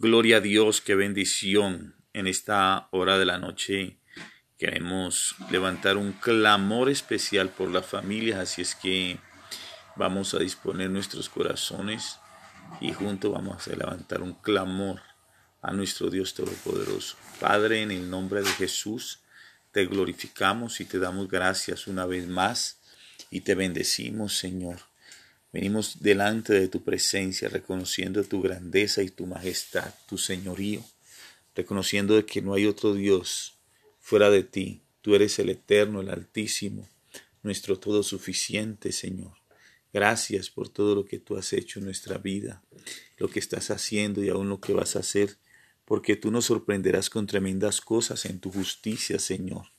Gloria a Dios, qué bendición en esta hora de la noche. Queremos levantar un clamor especial por las familias, así es que vamos a disponer nuestros corazones y juntos vamos a levantar un clamor a nuestro Dios Todopoderoso. Padre, en el nombre de Jesús, te glorificamos y te damos gracias una vez más y te bendecimos, Señor. Venimos delante de tu presencia, reconociendo tu grandeza y tu majestad, tu señorío, reconociendo que no hay otro Dios fuera de ti. Tú eres el eterno, el altísimo, nuestro todo suficiente, Señor. Gracias por todo lo que tú has hecho en nuestra vida, lo que estás haciendo y aún lo que vas a hacer, porque tú nos sorprenderás con tremendas cosas en tu justicia, Señor.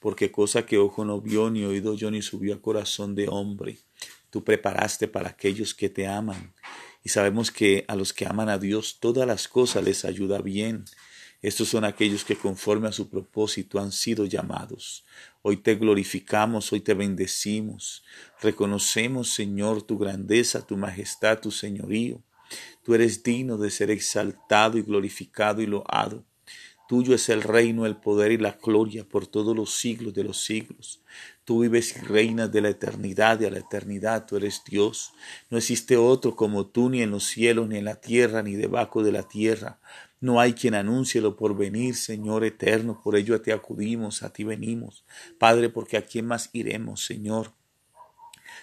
Porque cosa que ojo no vio, ni oído yo, ni subió a corazón de hombre, tú preparaste para aquellos que te aman. Y sabemos que a los que aman a Dios todas las cosas les ayuda bien. Estos son aquellos que conforme a su propósito han sido llamados. Hoy te glorificamos, hoy te bendecimos. Reconocemos, Señor, tu grandeza, tu majestad, tu señorío. Tú eres digno de ser exaltado y glorificado y loado. Tuyo es el reino, el poder y la gloria por todos los siglos de los siglos. Tú vives y reinas de la eternidad y a la eternidad. Tú eres Dios. No existe otro como tú ni en los cielos, ni en la tierra, ni debajo de la tierra. No hay quien anuncie lo por venir, Señor eterno. Por ello a ti acudimos, a ti venimos. Padre, porque a quién más iremos, Señor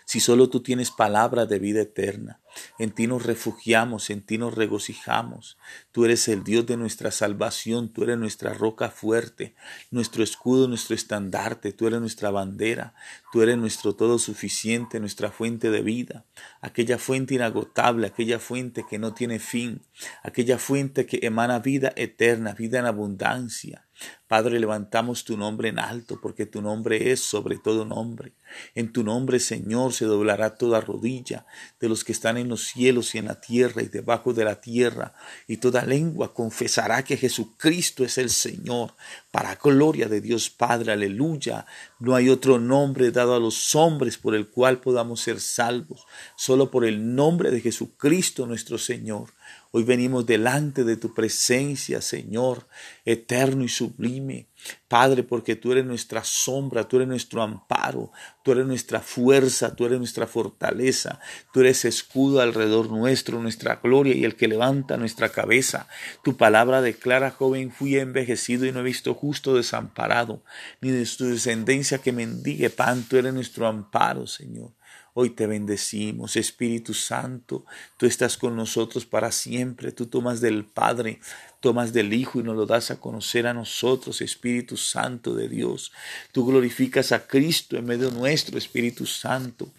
si solo tú tienes palabra de vida eterna. En ti nos refugiamos, en ti nos regocijamos. Tú eres el Dios de nuestra salvación, tú eres nuestra roca fuerte, nuestro escudo, nuestro estandarte, tú eres nuestra bandera, tú eres nuestro todo suficiente, nuestra fuente de vida, aquella fuente inagotable, aquella fuente que no tiene fin, aquella fuente que emana vida eterna, vida en abundancia. Padre, levantamos tu nombre en alto, porque tu nombre es sobre todo nombre. En tu nombre, Señor, se doblará toda rodilla de los que están en los cielos y en la tierra y debajo de la tierra, y toda lengua confesará que Jesucristo es el Señor, para gloria de Dios Padre, aleluya. No hay otro nombre dado a los hombres por el cual podamos ser salvos, solo por el nombre de Jesucristo nuestro Señor. Hoy venimos delante de tu presencia, Señor, eterno y sublime. Padre, porque tú eres nuestra sombra, tú eres nuestro amparo, tú eres nuestra fuerza, tú eres nuestra fortaleza, tú eres escudo alrededor nuestro, nuestra gloria y el que levanta nuestra cabeza. Tu palabra declara, joven, fui envejecido y no he visto justo desamparado, ni de su descendencia que mendigue pan, tú eres nuestro amparo, Señor. Hoy te bendecimos, Espíritu Santo, tú estás con nosotros para siempre, tú tomas del Padre, tomas del Hijo y nos lo das a conocer a nosotros, Espíritu Santo de Dios. Tú glorificas a Cristo en medio nuestro, Espíritu Santo.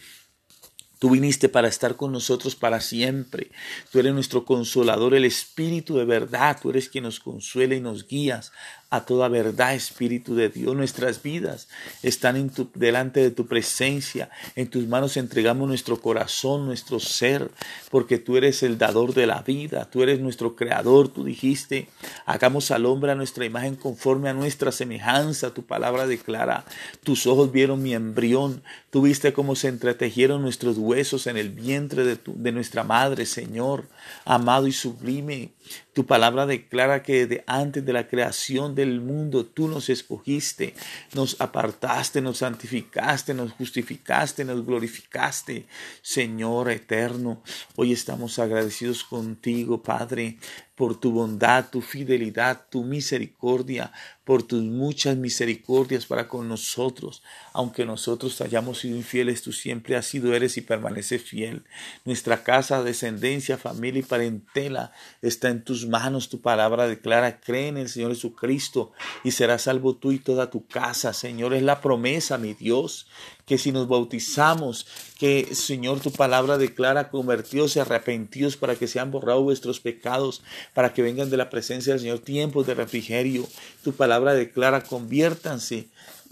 Tú viniste para estar con nosotros para siempre. Tú eres nuestro consolador, el Espíritu de verdad. Tú eres quien nos consuela y nos guías a toda verdad, Espíritu de Dios. Nuestras vidas están en tu, delante de tu presencia. En tus manos entregamos nuestro corazón, nuestro ser, porque tú eres el dador de la vida. Tú eres nuestro creador. Tú dijiste, hagamos al hombre a nuestra imagen conforme a nuestra semejanza. Tu palabra declara, tus ojos vieron mi embrión. Tú viste cómo se entretejieron nuestros huesos en el vientre de, de nuestra madre, Señor, amado y sublime. Tu palabra declara que de antes de la creación del mundo tú nos escogiste, nos apartaste, nos santificaste, nos justificaste, nos glorificaste. Señor eterno, hoy estamos agradecidos contigo, Padre, por tu bondad, tu fidelidad, tu misericordia, por tus muchas misericordias para con nosotros. Aunque nosotros hayamos sido infieles, tú siempre has sido, eres y permaneces fiel. Nuestra casa, descendencia, familia y parentela está en tus manos. Tu palabra declara, cree en el Señor Jesucristo y serás salvo tú y toda tu casa. Señor, es la promesa, mi Dios, que si nos bautizamos, que Señor tu palabra declara convertidos y arrepentidos para que sean borrados vuestros pecados, para que vengan de la presencia del Señor tiempos de refrigerio. Tu palabra declara conviértanse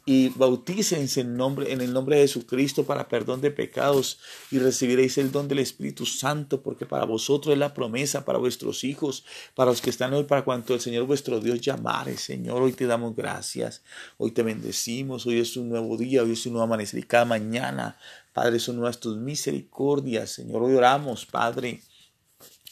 y bautícense en, nombre, en el nombre de Jesucristo para perdón de pecados y recibiréis el don del Espíritu Santo, porque para vosotros es la promesa, para vuestros hijos, para los que están hoy, para cuanto el Señor vuestro Dios llamare. Señor, hoy te damos gracias, hoy te bendecimos, hoy es un nuevo día, hoy es un nuevo amanecer y cada mañana, Padre, son nuestras tus misericordias, Señor. Hoy oramos, Padre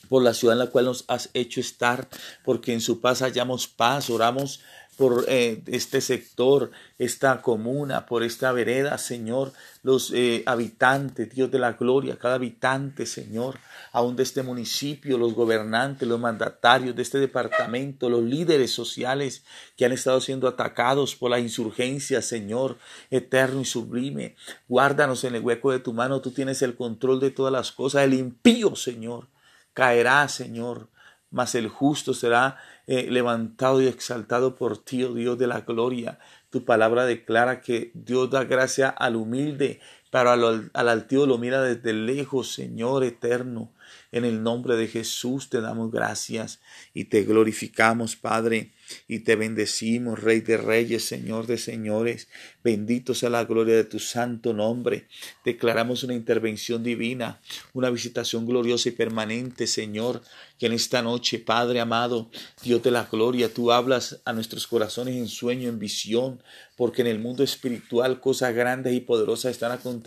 por la ciudad en la cual nos has hecho estar, porque en su paz hallamos paz. Oramos por eh, este sector, esta comuna, por esta vereda, Señor, los eh, habitantes, Dios de la gloria, cada habitante, Señor, aún de este municipio, los gobernantes, los mandatarios de este departamento, los líderes sociales que han estado siendo atacados por la insurgencia, Señor, eterno y sublime. Guárdanos en el hueco de tu mano, tú tienes el control de todas las cosas, el impío, Señor, caerá, Señor, mas el justo será eh, levantado y exaltado por ti, oh Dios de la gloria. Tu palabra declara que Dios da gracia al humilde, pero al, al altivo lo mira desde lejos, Señor eterno. En el nombre de Jesús te damos gracias y te glorificamos, Padre, y te bendecimos, Rey de Reyes, Señor de Señores. Bendito sea la gloria de tu santo nombre. Declaramos una intervención divina, una visitación gloriosa y permanente, Señor, que en esta noche, Padre amado, Dios de la gloria, tú hablas a nuestros corazones en sueño, en visión, porque en el mundo espiritual cosas grandes y poderosas están aconteciendo,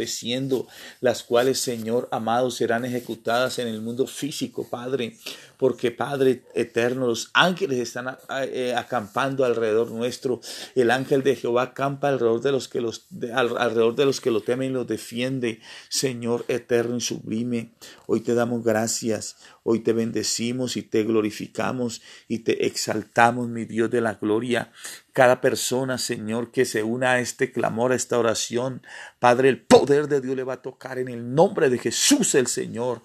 las cuales, Señor amado, serán ejecutadas en el mundo físico, Padre porque Padre eterno, los ángeles están eh, acampando alrededor nuestro. El ángel de Jehová acampa alrededor de los que los alrededor de los que lo temen y los defiende. Señor eterno y sublime, hoy te damos gracias. Hoy te bendecimos y te glorificamos y te exaltamos, mi Dios de la gloria. Cada persona, Señor, que se una a este clamor, a esta oración, Padre, el poder de Dios le va a tocar en el nombre de Jesús el Señor.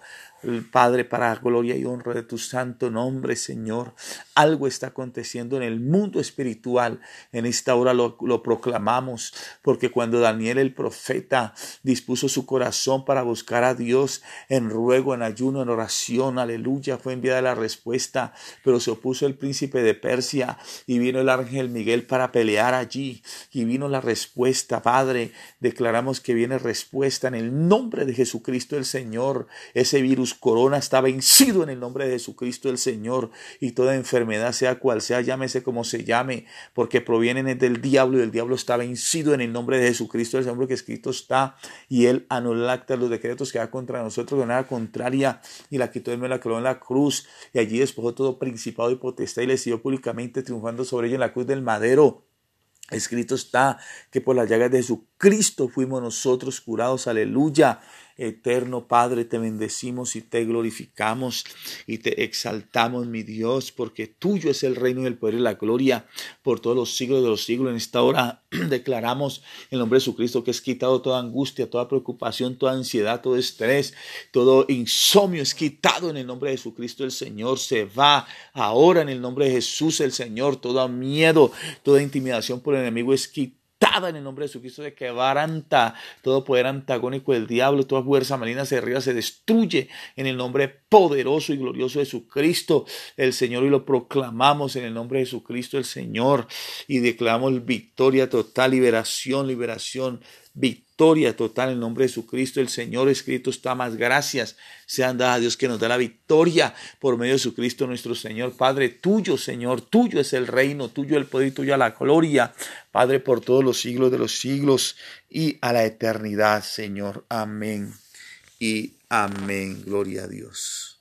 Padre, para gloria y honra de tu santo nombre, Señor. Algo está aconteciendo en el mundo espiritual. En esta hora lo, lo, proclamamos, porque cuando Daniel el profeta dispuso su corazón para buscar a Dios en ruego, en ayuno, en oración, aleluya, fue enviada la respuesta, pero se opuso el príncipe de Persia y vino el ángel Miguel para pelear allí y vino la respuesta, Padre. Declaramos que viene respuesta en el nombre de Jesucristo el Señor. Ese virus corona está vencido en el nombre de Jesucristo el Señor y toda enfermedad sea cual sea, llámese como se llame, porque provienen del diablo y el diablo está vencido en el nombre de Jesucristo el Señor, que escrito está y él anulacta los decretos que da contra nosotros de nada contraria y la quitó me la clavó en la cruz y allí despojó todo principado y potestad y le siguió públicamente triunfando sobre ella en la cruz del madero. Escrito está que por las llagas de Jesucristo fuimos nosotros curados, aleluya. Eterno Padre, te bendecimos y te glorificamos y te exaltamos, mi Dios, porque tuyo es el reino y el poder y la gloria por todos los siglos de los siglos. En esta hora declaramos en nombre de Jesucristo que es quitado toda angustia, toda preocupación, toda ansiedad, todo estrés, todo insomnio es quitado en el nombre de Jesucristo. El Señor se va ahora en el nombre de Jesús, el Señor. Todo miedo, toda intimidación por el enemigo es quitado en el nombre de Jesucristo de que baranta todo poder antagónico del diablo, toda fuerza maligna se derriba, se destruye en el nombre poderoso y glorioso de Jesucristo el Señor y lo proclamamos en el nombre de Jesucristo el Señor y declaramos victoria total, liberación, liberación, victoria victoria total en el nombre de Jesucristo. El Señor escrito está más gracias. Sean dadas a Dios que nos da la victoria por medio de Jesucristo nuestro Señor. Padre, tuyo, Señor, tuyo es el reino, tuyo el poder y tuya la gloria. Padre, por todos los siglos de los siglos y a la eternidad, Señor. Amén y amén. Gloria a Dios.